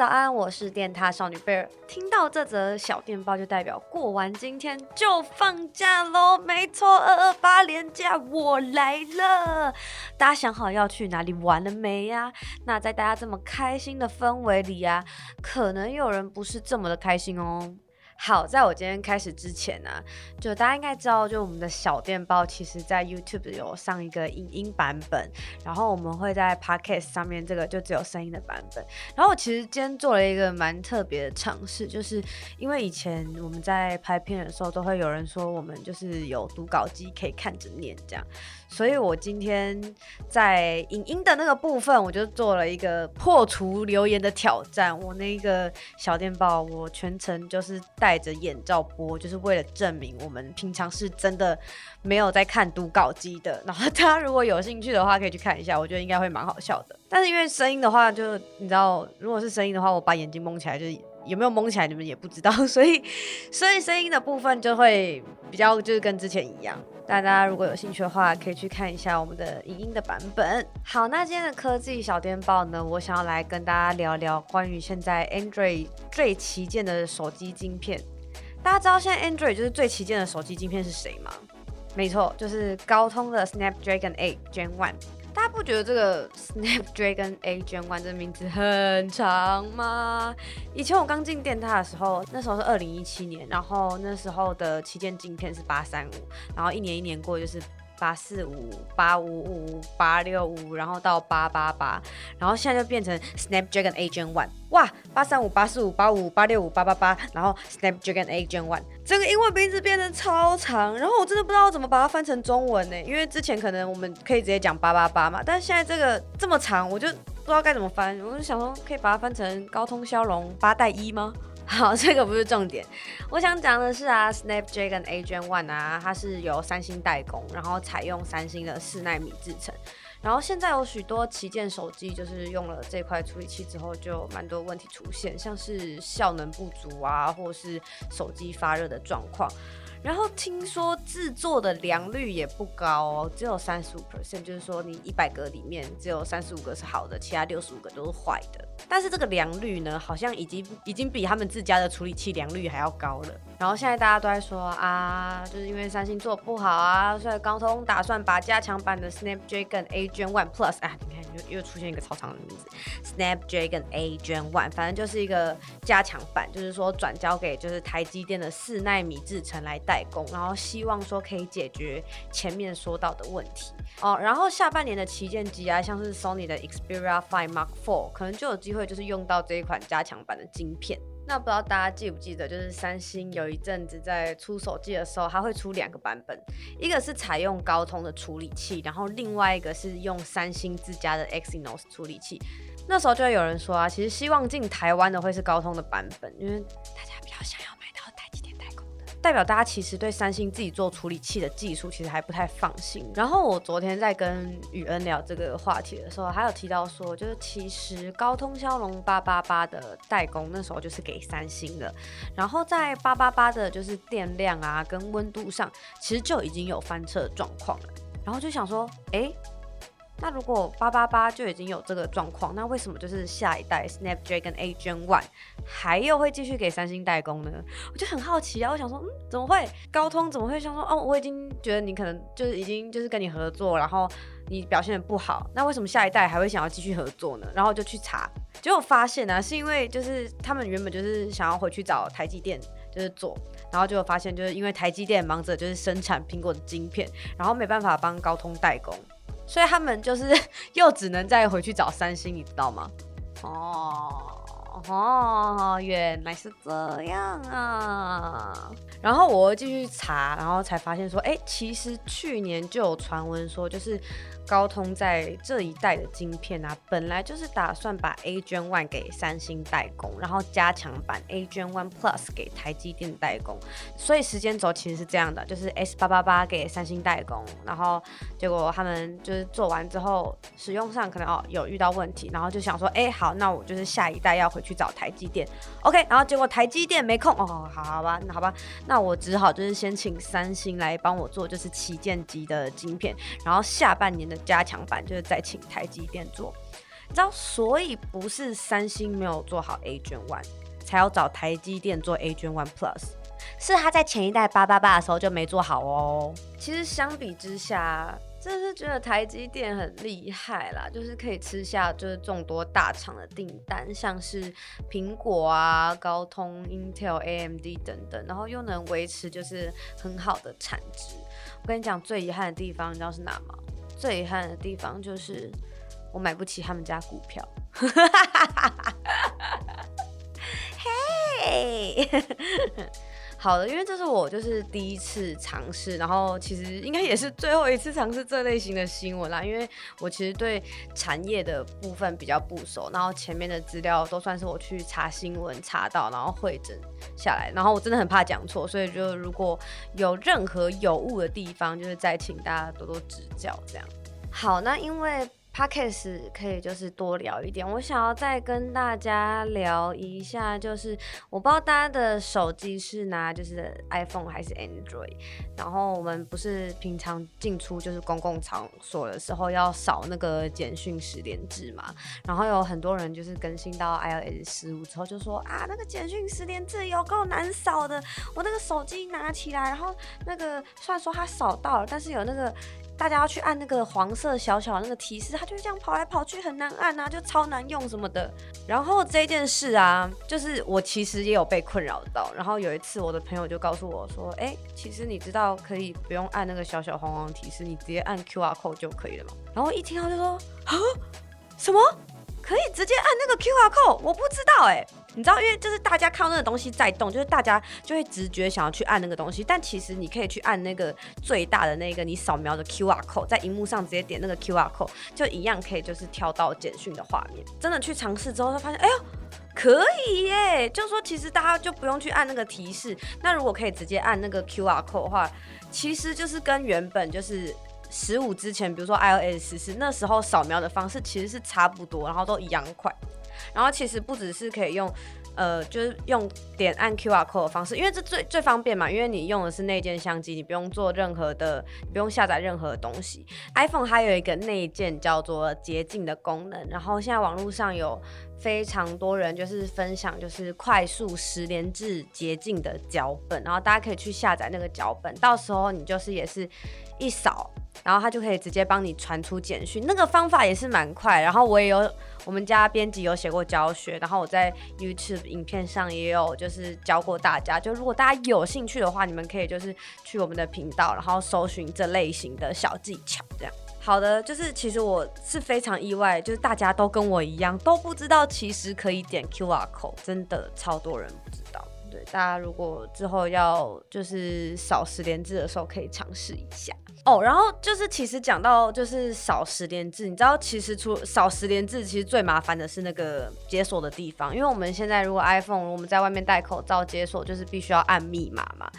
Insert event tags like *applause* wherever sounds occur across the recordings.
早安，我是电塔少女贝尔。听到这则小电报，就代表过完今天就放假喽。没错，二二八连假我来了。大家想好要去哪里玩了没呀？那在大家这么开心的氛围里呀，可能有人不是这么的开心哦。好，在我今天开始之前呢、就大家应该知道，就我们的小电报，其实在 YouTube 有上一个影音版本，然后我们会在 Podcast 上面这个就只有声音的版本。然后我其实今天做了一个蛮特别的尝试，就是因为以前我们在拍片的时候，都会有人说我们就是有读稿机可以看着念这样。所以我今天在影音的那个部分，我就做了一个破除留言的挑战。我那一个小电报，我全程就是带戴着眼罩播，就是为了证明我们平常是真的没有在看读稿机的。然后大家如果有兴趣的话，可以去看一下，我觉得应该会蛮好笑的。但是因为声音的话，就你知道，如果是声音的话，我把眼睛蒙起来，就是有没有蒙起来，你们也不知道。所以，所以声音的部分就会比较就是跟之前一样。大家如果有兴趣的话，可以去看一下我们的影音的版本。好，那今天的科技小电报呢，我想要来跟大家聊聊关于现在 Android 最旗舰的手机晶片。大家知道现在 Android 就是最旗舰的手机晶片是谁吗？没错，就是高通的 Snapdragon 8 Gen 1。大家不觉得这个 Snapdragon 8 Gen 1这名字很长吗？以前我刚进电獭的时候，那时候是二零一七年，然后那时候的旗舰镜片是八三五，然后一年一年过就是。八四五、八五五、八六五，然后到八八八，然后现在就变成 Snapdragon Agent One。哇，八三五、八四五、八五、八六五、八八八，然后 Snapdragon Agent One，这个英文名字变得超长，然后我真的不知道怎么把它翻成中文呢？因为之前可能我们可以直接讲八八八嘛，但是现在这个这么长，我就不知道该怎么翻。我就想说，可以把它翻成高通骁龙八代一吗？*laughs* 好，这个不是重点。我想讲的是啊，Snapdragon A Gen One 啊，它是由三星代工，然后采用三星的四纳米制成。然后现在有许多旗舰手机就是用了这块处理器之后，就蛮多问题出现，像是效能不足啊，或是手机发热的状况。然后听说制作的良率也不高哦，只有三十五 percent，就是说你一百个里面只有三十五个是好的，其他六十五个都是坏的。但是这个良率呢，好像已经已经比他们自家的处理器良率还要高了。然后现在大家都在说啊，就是因为三星做不好啊，所以高通打算把加强版的 Snapdragon 8 Gen 1 Plus 啊，你看又又出现一个超长的名字，Snapdragon 8 Gen 1，反正就是一个加强版，就是说转交给就是台积电的四奈米制程来代工，然后希望说可以解决前面说到的问题哦。然后下半年的旗舰机啊，像是 Sony 的 Xperia 5 Mark IV，可能就有机会就是用到这一款加强版的晶片。那不知道大家记不记得，就是三星有一阵子在出手机的时候，它会出两个版本，一个是采用高通的处理器，然后另外一个是用三星自家的 Exynos 处理器。那时候就会有人说啊，其实希望进台湾的会是高通的版本，因为大家比较想要。代表大家其实对三星自己做处理器的技术其实还不太放心。然后我昨天在跟宇恩聊这个话题的时候，还有提到说，就是其实高通骁龙八八八的代工那时候就是给三星的，然后在八八八的就是电量啊跟温度上，其实就已经有翻车的状况了。然后就想说，哎。那如果八八八就已经有这个状况，那为什么就是下一代 Snapdragon 8 Gen 1还又会继续给三星代工呢？我就很好奇啊，我想说，嗯，怎么会？高通怎么会想说，哦，我已经觉得你可能就是已经就是跟你合作，然后你表现的不好，那为什么下一代还会想要继续合作呢？然后就去查，结果发现呢、啊，是因为就是他们原本就是想要回去找台积电就是做，然后就发现就是因为台积电忙着就是生产苹果的晶片，然后没办法帮高通代工。所以他们就是 *laughs* 又只能再回去找三星，你知道吗？哦哦，原来是这样啊。然后我继续查，然后才发现说，哎，其实去年就有传闻说，就是。高通在这一代的晶片啊，本来就是打算把 A Gen 1给三星代工，然后加强版 A Gen 1 Plus 给台积电代工。所以时间轴其实是这样的，就是 S 八八八给三星代工，然后结果他们就是做完之后，使用上可能哦有遇到问题，然后就想说，哎，好，那我就是下一代要回去找台积电，OK，然后结果台积电没空，哦，好好吧，那好吧，那我只好就是先请三星来帮我做，就是旗舰级的晶片，然后下半年的。加强版就是再请台积电做，你知道，所以不是三星没有做好 A Gen One，才要找台积电做 A Gen One Plus。是他在前一代八八八的时候就没做好哦。其实相比之下，真的是觉得台积电很厉害啦，就是可以吃下就是众多大厂的订单，像是苹果啊、高通、Intel、AMD 等等，然后又能维持就是很好的产值。我跟你讲，最遗憾的地方你知道是哪吗？最遗憾的地方就是我买不起他们家股票。*laughs* 嘿。好的，因为这是我就是第一次尝试，然后其实应该也是最后一次尝试这类型的新闻啦。因为我其实对产业的部分比较不熟，然后前面的资料都算是我去查新闻查到，然后汇整下来，然后我真的很怕讲错，所以就如果有任何有误的地方，就是再请大家多多指教这样。好，那因为。Podcast 可以就是多聊一点，我想要再跟大家聊一下，就是我不知道大家的手机是拿就是 iPhone 还是 Android，然后我们不是平常进出就是公共场所的时候要扫那个简讯十连制嘛，然后有很多人就是更新到 iOS 十五之后就说啊那个简讯十连制有够难扫的，我那个手机拿起来，然后那个虽然说它扫到了，但是有那个。大家要去按那个黄色小小那个提示，它就会这样跑来跑去，很难按啊，就超难用什么的。然后这件事啊，就是我其实也有被困扰到。然后有一次，我的朋友就告诉我说：“哎、其实你知道可以不用按那个小小黄黄提示，你直接按 QR code 就可以了嘛。”然后一听到就说：“啊，什么？可以直接按那个 QR code？我不知道哎、”你知道，因为就是大家看到那个东西在动，就是大家就会直觉想要去按那个东西。但其实你可以去按那个最大的那个你扫描的 QR code，在荧幕上直接点那个 QR code，就一样可以就是跳到简讯的画面。真的去尝试之后，就发现，哎呦，可以耶！就是说，其实大家就不用去按那个提示。那如果可以直接按那个 QR code 的话，其实就是跟原本就是十五之前，比如说 iOS 十四那时候扫描的方式其实是差不多，然后都一样快。然后其实不只是可以用，呃，就是用点按 QR code 的方式，因为这最最方便嘛，因为你用的是内建相机，你不用做任何的，不用下载任何的东西。iPhone 还有一个内建叫做捷径的功能，然后现在网络上有非常多人就是分享，就是快速十连制捷径的脚本，然后大家可以去下载那个脚本，到时候你就是也是一扫。然后他就可以直接帮你传出简讯，那个方法也是蛮快。然后我也有我们家编辑有写过教学，然后我在 YouTube 影片上也有就是教过大家。就如果大家有兴趣的话，你们可以就是去我们的频道，然后搜寻这类型的小技巧。这样好的，就是其实我是非常意外，就是大家都跟我一样都不知道，其实可以点 QR code，真的超多人不知道。对，大家如果之后要就是扫十连字的时候，可以尝试一下。哦，然后就是其实讲到就是少十连字，你知道其实除少十连字，其实最麻烦的是那个解锁的地方，因为我们现在如果 iPhone 我们在外面戴口罩解锁，就是必须要按密码嘛。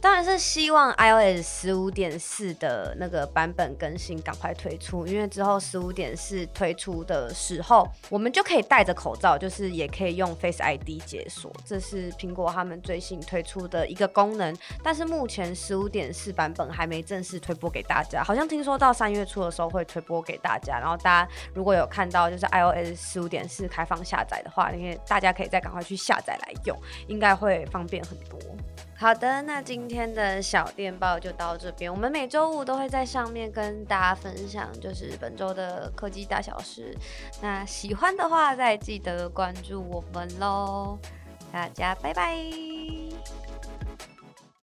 当然是希望 iOS 十五点四的那个版本更新赶快推出，因为之后十五点四推出的时候，我们就可以戴着口罩，就是也可以用 Face ID 解锁，这是苹果他们最新推出的一个功能。但是目前十五点四版本还没正式推播给大家，好像听说到三月初的时候会推播给大家。然后大家如果有看到就是 iOS 十五点四开放下载的话，因为大家可以再赶快去下载来用，应该会方便很多。好的，那今天的小电报就到这边。我们每周五都会在上面跟大家分享，就是本周的科技大小事。那喜欢的话，再记得关注我们喽。大家拜拜。